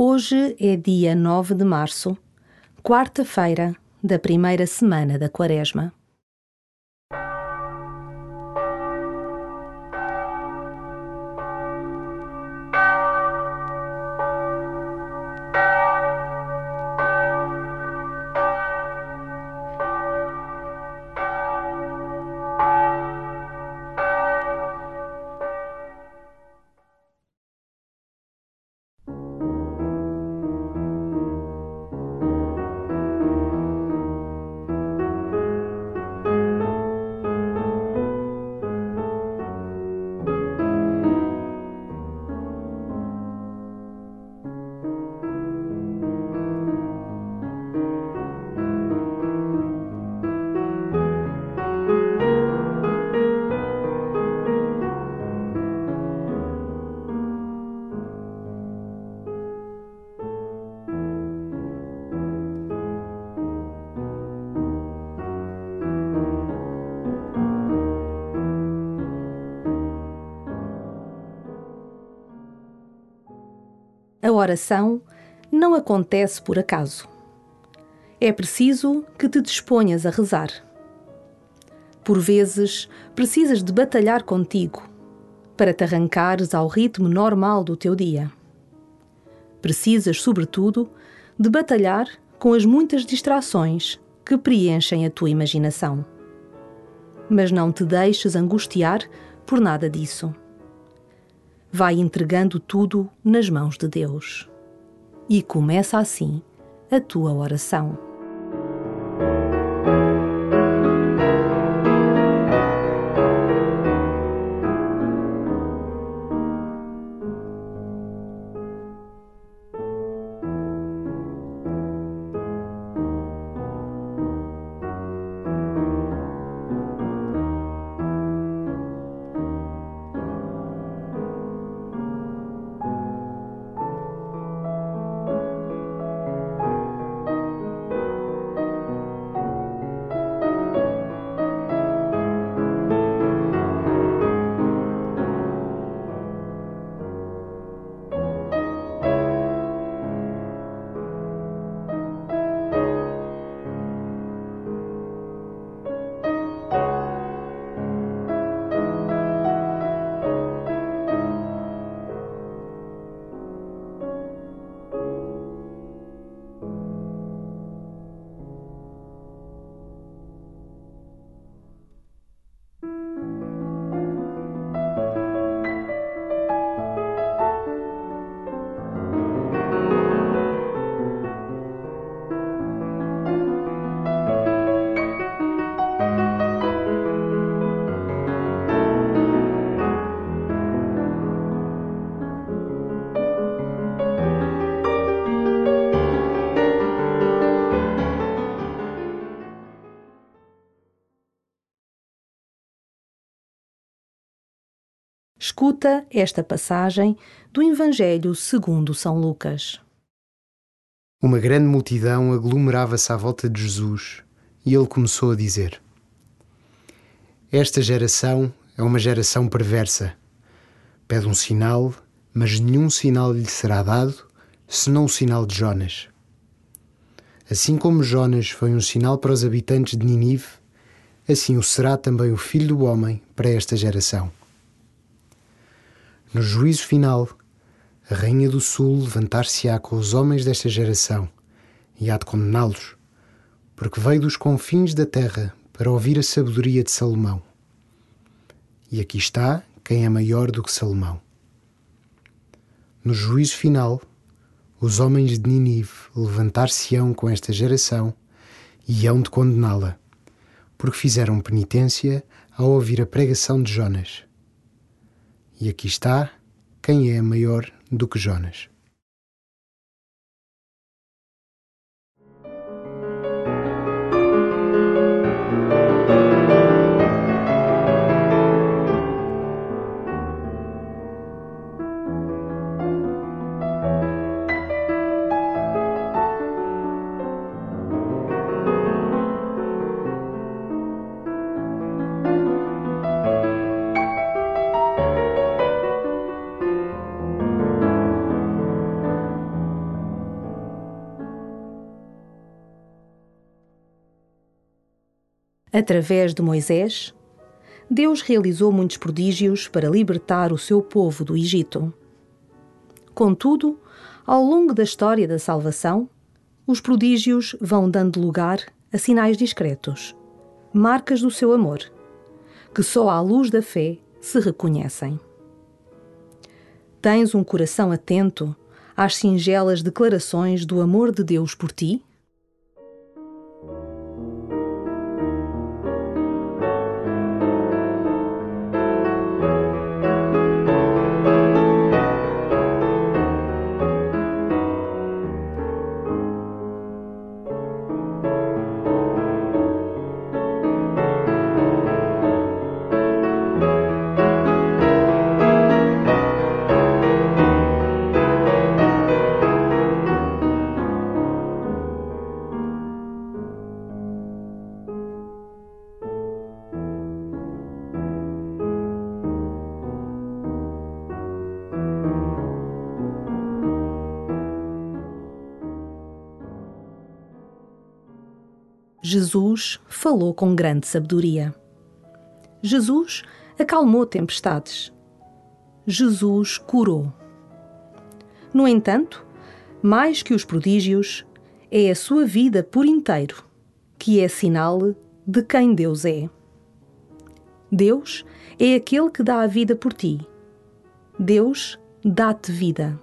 Hoje é dia 9 de março, quarta-feira da primeira semana da Quaresma. Oração não acontece por acaso. É preciso que te disponhas a rezar. Por vezes, precisas de batalhar contigo para te arrancares ao ritmo normal do teu dia. Precisas, sobretudo, de batalhar com as muitas distrações que preenchem a tua imaginação. Mas não te deixes angustiar por nada disso vai entregando tudo nas mãos de Deus. E começa assim a tua oração. Escuta esta passagem do Evangelho segundo São Lucas. Uma grande multidão aglomerava-se à volta de Jesus e ele começou a dizer: Esta geração é uma geração perversa. Pede um sinal, mas nenhum sinal lhe será dado, senão o sinal de Jonas. Assim como Jonas foi um sinal para os habitantes de Ninive, assim o será também o Filho do Homem para esta geração. No juízo final, a Rainha do Sul levantar-se-á com os homens desta geração e há de condená-los, porque veio dos confins da terra para ouvir a sabedoria de Salomão. E aqui está quem é maior do que Salomão. No juízo final, os homens de Ninive levantar-se-ão com esta geração e hão de condená-la, porque fizeram penitência ao ouvir a pregação de Jonas. E aqui está quem é maior do que Jonas. Através de Moisés, Deus realizou muitos prodígios para libertar o seu povo do Egito. Contudo, ao longo da história da salvação, os prodígios vão dando lugar a sinais discretos, marcas do seu amor, que só à luz da fé se reconhecem. Tens um coração atento às singelas declarações do amor de Deus por ti? Jesus falou com grande sabedoria. Jesus acalmou tempestades. Jesus curou. No entanto, mais que os prodígios, é a sua vida por inteiro que é sinal de quem Deus é. Deus é aquele que dá a vida por ti. Deus dá-te vida.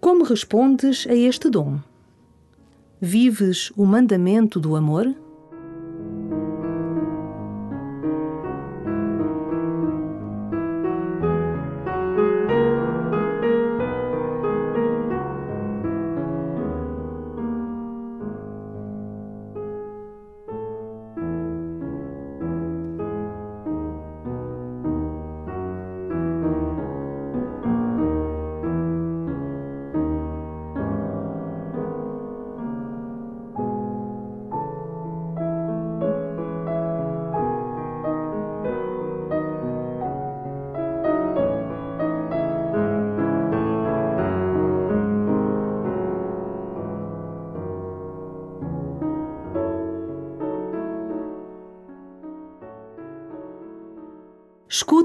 Como respondes a este dom? Vives o mandamento do amor?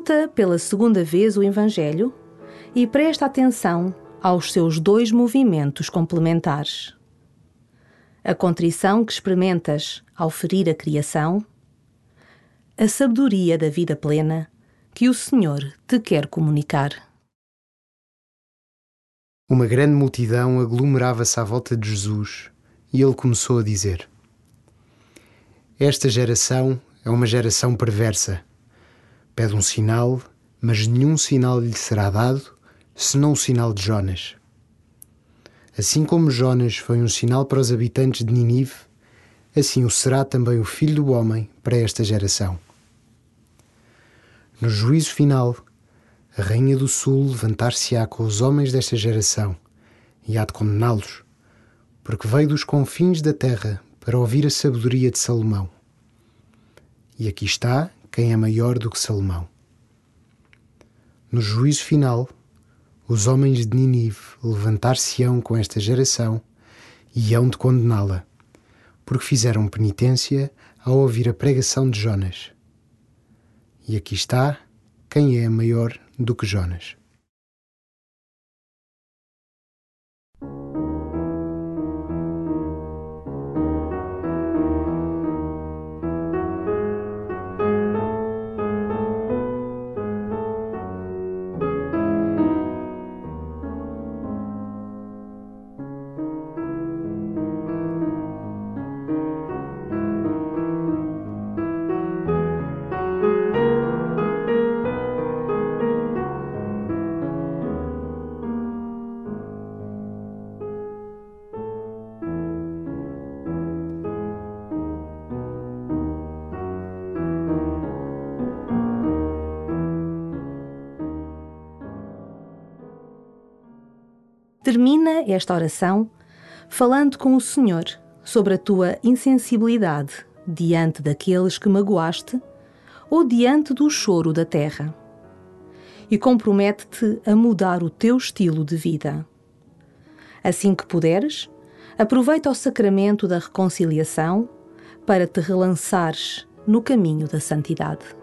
Escuta pela segunda vez o Evangelho e presta atenção aos seus dois movimentos complementares. A contrição que experimentas ao ferir a criação, a sabedoria da vida plena que o Senhor te quer comunicar. Uma grande multidão aglomerava-se à volta de Jesus e ele começou a dizer: Esta geração é uma geração perversa Pede um sinal, mas nenhum sinal lhe será dado, senão o sinal de Jonas. Assim como Jonas foi um sinal para os habitantes de Ninive, assim o será também o Filho do Homem para esta geração. No juízo final, a Rainha do Sul levantar-se-á com os homens desta geração e há de condená-los, porque veio dos confins da terra para ouvir a sabedoria de Salomão. E aqui está quem é maior do que Salomão. No juízo final, os homens de Ninive levantar-se-ão com esta geração e hão de condená-la, porque fizeram penitência ao ouvir a pregação de Jonas. E aqui está quem é maior do que Jonas. Termina esta oração falando com o Senhor sobre a tua insensibilidade diante daqueles que magoaste ou diante do choro da terra. E compromete-te a mudar o teu estilo de vida. Assim que puderes, aproveita o sacramento da reconciliação para te relançares no caminho da santidade.